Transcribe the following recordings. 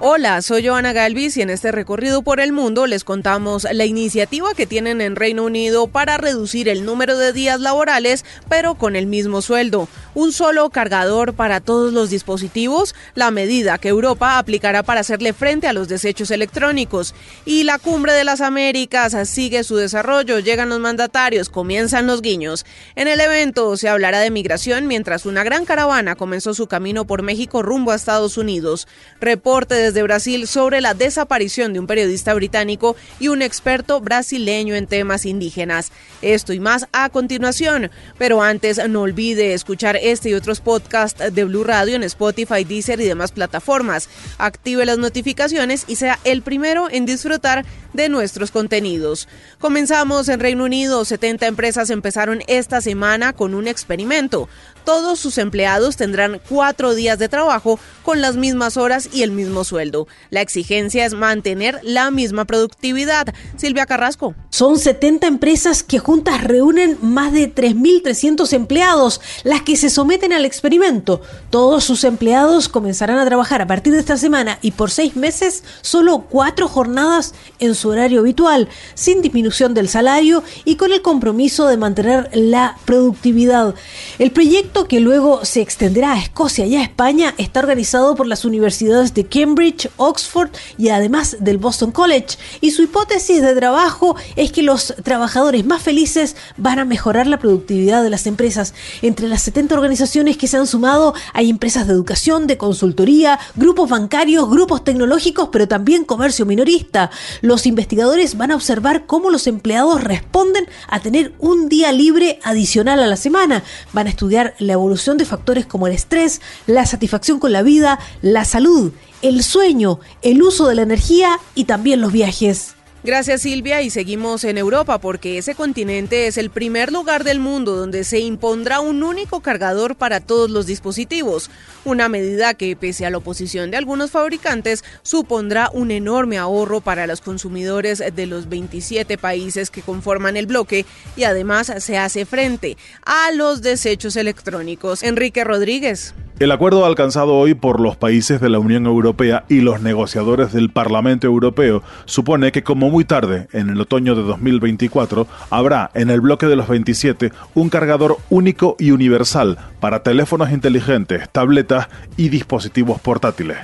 Hola, soy Joana Galvis y en este recorrido por el mundo les contamos la iniciativa que tienen en Reino Unido para reducir el número de días laborales, pero con el mismo sueldo. Un solo cargador para todos los dispositivos, la medida que Europa aplicará para hacerle frente a los desechos electrónicos. Y la cumbre de las Américas sigue su desarrollo, llegan los mandatarios, comienzan los guiños. En el evento se hablará de migración mientras una gran caravana comenzó su camino por México rumbo a Estados Unidos. Reporte de de Brasil sobre la desaparición de un periodista británico y un experto brasileño en temas indígenas. Esto y más a continuación. Pero antes, no olvide escuchar este y otros podcasts de Blue Radio en Spotify, Deezer y demás plataformas. Active las notificaciones y sea el primero en disfrutar de nuestros contenidos. Comenzamos en Reino Unido. 70 empresas empezaron esta semana con un experimento. Todos sus empleados tendrán cuatro días de trabajo con las mismas horas y el mismo sueldo. La exigencia es mantener la misma productividad. Silvia Carrasco. Son 70 empresas que juntas reúnen más de 3.300 empleados, las que se someten al experimento. Todos sus empleados comenzarán a trabajar a partir de esta semana y por seis meses solo cuatro jornadas en su horario habitual, sin disminución del salario y con el compromiso de mantener la productividad. El proyecto que luego se extenderá a Escocia y a España está organizado por las universidades de Cambridge, Oxford y además del Boston College y su hipótesis de trabajo es que los trabajadores más felices van a mejorar la productividad de las empresas. Entre las 70 organizaciones que se han sumado hay empresas de educación, de consultoría, grupos bancarios, grupos tecnológicos, pero también comercio minorista. Los investigadores van a observar cómo los empleados responden a tener un día libre adicional a la semana. Van a estudiar la evolución de factores como el estrés, la satisfacción con la vida, la salud, el sueño, el uso de la energía y también los viajes. Gracias Silvia y seguimos en Europa porque ese continente es el primer lugar del mundo donde se impondrá un único cargador para todos los dispositivos, una medida que pese a la oposición de algunos fabricantes supondrá un enorme ahorro para los consumidores de los 27 países que conforman el bloque y además se hace frente a los desechos electrónicos. Enrique Rodríguez. El acuerdo alcanzado hoy por los países de la Unión Europea y los negociadores del Parlamento Europeo supone que como muy tarde, en el otoño de 2024, habrá en el bloque de los 27 un cargador único y universal para teléfonos inteligentes, tabletas y dispositivos portátiles.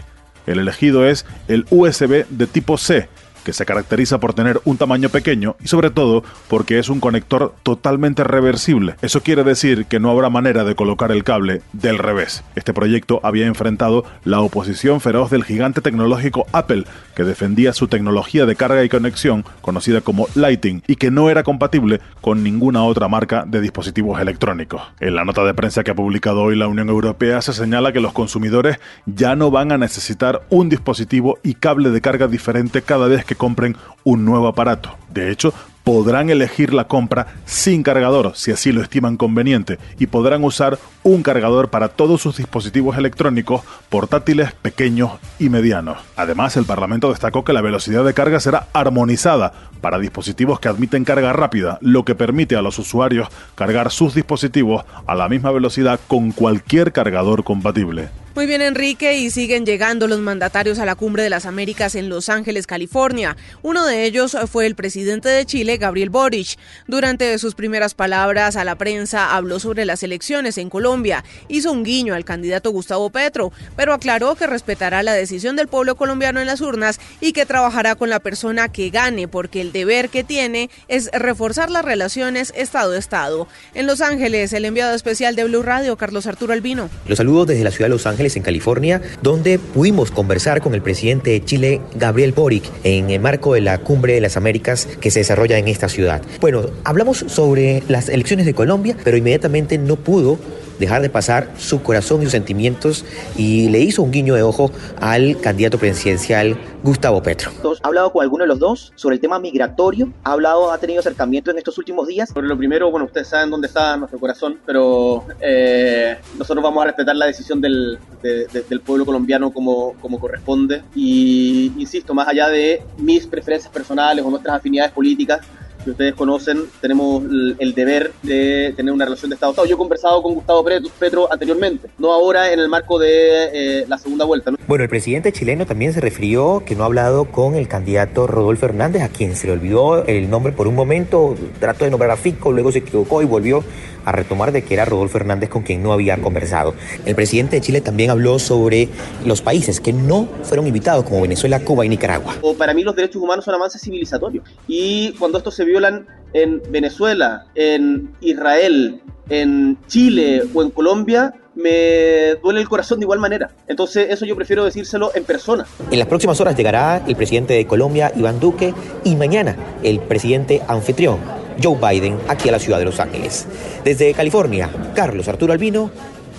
El elegido es el USB de tipo C, que se caracteriza por tener un tamaño pequeño y sobre todo porque es un conector totalmente reversible. Eso quiere decir que no habrá manera de colocar el cable del revés. Este proyecto había enfrentado la oposición feroz del gigante tecnológico Apple, que defendía su tecnología de carga y conexión, conocida como Lighting, y que no era compatible con ninguna otra marca de dispositivos electrónicos. En la nota de prensa que ha publicado hoy la Unión Europea se señala que los consumidores ya no van a necesitar un dispositivo y cable de carga diferente cada vez que compren un nuevo aparato. De hecho, podrán elegir la compra sin cargador si así lo estiman conveniente y podrán usar un cargador para todos sus dispositivos electrónicos, portátiles, pequeños y medianos. Además, el Parlamento destacó que la velocidad de carga será armonizada para dispositivos que admiten carga rápida, lo que permite a los usuarios cargar sus dispositivos a la misma velocidad con cualquier cargador compatible. Muy bien, Enrique, y siguen llegando los mandatarios a la Cumbre de las Américas en Los Ángeles, California. Uno de ellos fue el presidente de Chile, Gabriel Boric. Durante sus primeras palabras a la prensa habló sobre las elecciones en Colombia, hizo un guiño al candidato Gustavo Petro, pero aclaró que respetará la decisión del pueblo colombiano en las urnas y que trabajará con la persona que gane, porque el deber que tiene es reforzar las relaciones Estado-Estado. En Los Ángeles, el enviado especial de Blue Radio, Carlos Arturo Albino. Los saludos desde la ciudad de Los Ángeles en California, donde pudimos conversar con el presidente de Chile, Gabriel Boric, en el marco de la Cumbre de las Américas que se desarrolla en esta ciudad. Bueno, hablamos sobre las elecciones de Colombia, pero inmediatamente no pudo dejar de pasar su corazón y sus sentimientos y le hizo un guiño de ojo al candidato presidencial Gustavo Petro. ¿Ha hablado con alguno de los dos sobre el tema migratorio? ¿Ha hablado, ha tenido acercamiento en estos últimos días? Por lo primero, bueno, ustedes saben dónde está nuestro corazón, pero eh, nosotros vamos a respetar la decisión del, de, de, del pueblo colombiano como, como corresponde. Y insisto, más allá de mis preferencias personales o nuestras afinidades políticas, que ustedes conocen, tenemos el deber de tener una relación de Estado-Estado. Yo he conversado con Gustavo Petro anteriormente, no ahora en el marco de eh, la segunda vuelta. ¿no? Bueno, el presidente chileno también se refirió que no ha hablado con el candidato Rodolfo Hernández, a quien se le olvidó el nombre por un momento, trató de nombrar a Fico, luego se equivocó y volvió a retomar de que era Rodolfo Hernández con quien no había conversado. El presidente de Chile también habló sobre los países que no fueron invitados, como Venezuela, Cuba y Nicaragua. Para mí los derechos humanos son avances civilizatorios y cuando esto se violan en Venezuela, en Israel, en Chile o en Colombia, me duele el corazón de igual manera. Entonces eso yo prefiero decírselo en persona. En las próximas horas llegará el presidente de Colombia, Iván Duque, y mañana el presidente anfitrión, Joe Biden, aquí a la ciudad de Los Ángeles. Desde California, Carlos Arturo Albino,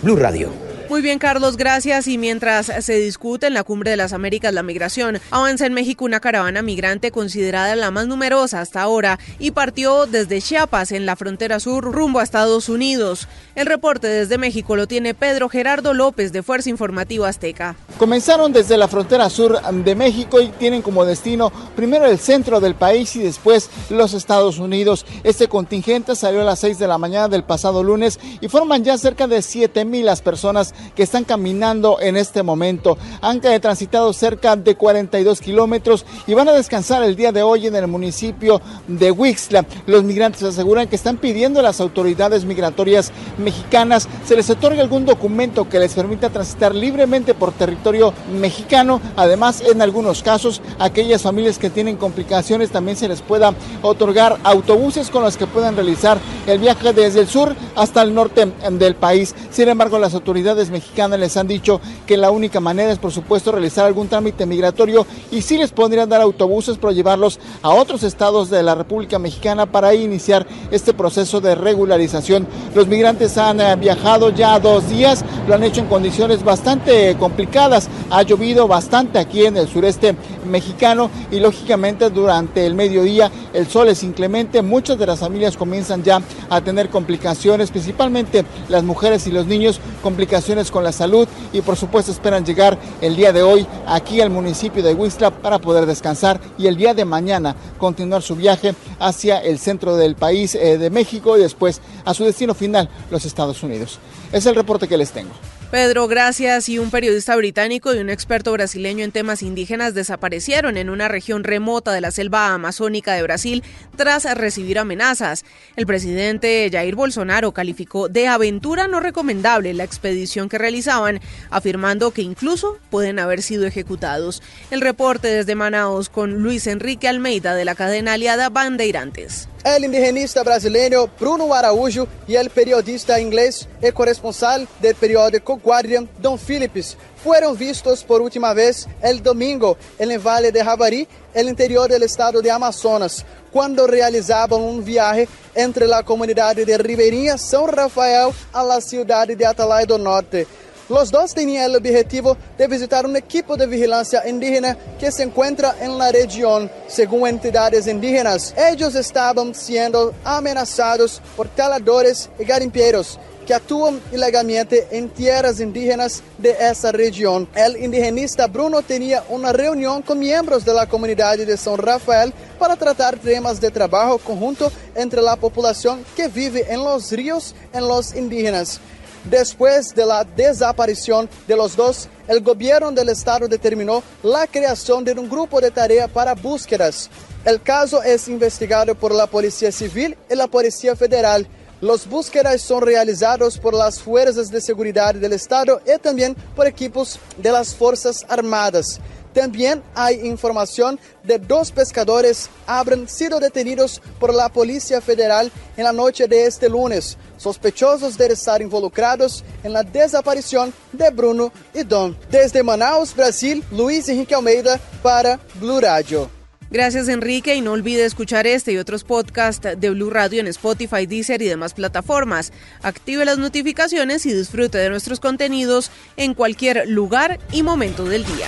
Blue Radio. Muy bien, Carlos, gracias. Y mientras se discute en la Cumbre de las Américas la migración, avanza en México una caravana migrante considerada la más numerosa hasta ahora y partió desde Chiapas, en la frontera sur, rumbo a Estados Unidos. El reporte desde México lo tiene Pedro Gerardo López de Fuerza Informativa Azteca. Comenzaron desde la frontera sur de México y tienen como destino primero el centro del país y después los Estados Unidos. Este contingente salió a las 6 de la mañana del pasado lunes y forman ya cerca de 7 mil las personas que están caminando en este momento. Han transitado cerca de 42 kilómetros y van a descansar el día de hoy en el municipio de Huixla. Los migrantes aseguran que están pidiendo a las autoridades migratorias mexicanas se les otorgue algún documento que les permita transitar libremente por territorio mexicano. Además, en algunos casos, aquellas familias que tienen complicaciones también se les pueda otorgar autobuses con los que puedan realizar el viaje desde el sur hasta el norte del país. Sin embargo, las autoridades mexicanas les han dicho que la única manera es, por supuesto, realizar algún trámite migratorio y sí les podrían dar autobuses para llevarlos a otros estados de la República Mexicana para iniciar este proceso de regularización. Los migrantes han eh, viajado ya dos días, lo han hecho en condiciones bastante complicadas. Ha llovido bastante aquí en el sureste mexicano y lógicamente durante el mediodía el sol es inclemente. Muchas de las familias comienzan ya a tener complicaciones, principalmente las mujeres y los niños, complicaciones con la salud y por supuesto esperan llegar el día de hoy aquí al municipio de Huixla para poder descansar y el día de mañana continuar su viaje hacia el centro del país eh, de México y después a su destino final, los Estados Unidos. Es el reporte que les tengo. Pedro, gracias. Y un periodista británico y un experto brasileño en temas indígenas desaparecieron en una región remota de la selva amazónica de Brasil tras recibir amenazas. El presidente Jair Bolsonaro calificó de aventura no recomendable la expedición que realizaban, afirmando que incluso pueden haber sido ejecutados. El reporte desde Manaus con Luis Enrique Almeida de la cadena aliada Bandeirantes. El indigenista brasileño Bruno Araújo y el periodista inglés y corresponsal del periódico Guardian, Don Phillips, fueron vistos por última vez el domingo en el Valle de Javari, el interior del estado de Amazonas, cuando realizaban un viaje entre la comunidad de Ribeirinha São Rafael a la ciudad de Atalaya do Norte. Los dos tenían el objetivo de visitar un equipo de vigilancia indígena que se encuentra en la región, según entidades indígenas. Ellos estaban siendo amenazados por taladores y garimpeiros que actúan ilegalmente en tierras indígenas de esa región. El indigenista Bruno tenía una reunión con miembros de la comunidad de San Rafael para tratar temas de trabajo conjunto entre la población que vive en los ríos en los indígenas. Después de la desaparición de los dos, el gobierno del estado determinó la creación de un grupo de tarea para búsquedas. El caso es investigado por la Policía Civil y la Policía Federal. Los búsquedas son realizados por las fuerzas de seguridad del Estado y también por equipos de las Fuerzas Armadas. También hay información de dos pescadores habrán sido detenidos por la Policía Federal en la noche de este lunes, sospechosos de estar involucrados en la desaparición de Bruno y Don. Desde Manaus, Brasil, Luis Henrique Almeida para Blue Radio. Gracias Enrique y no olvide escuchar este y otros podcasts de Blue Radio en Spotify, Deezer y demás plataformas. Active las notificaciones y disfrute de nuestros contenidos en cualquier lugar y momento del día.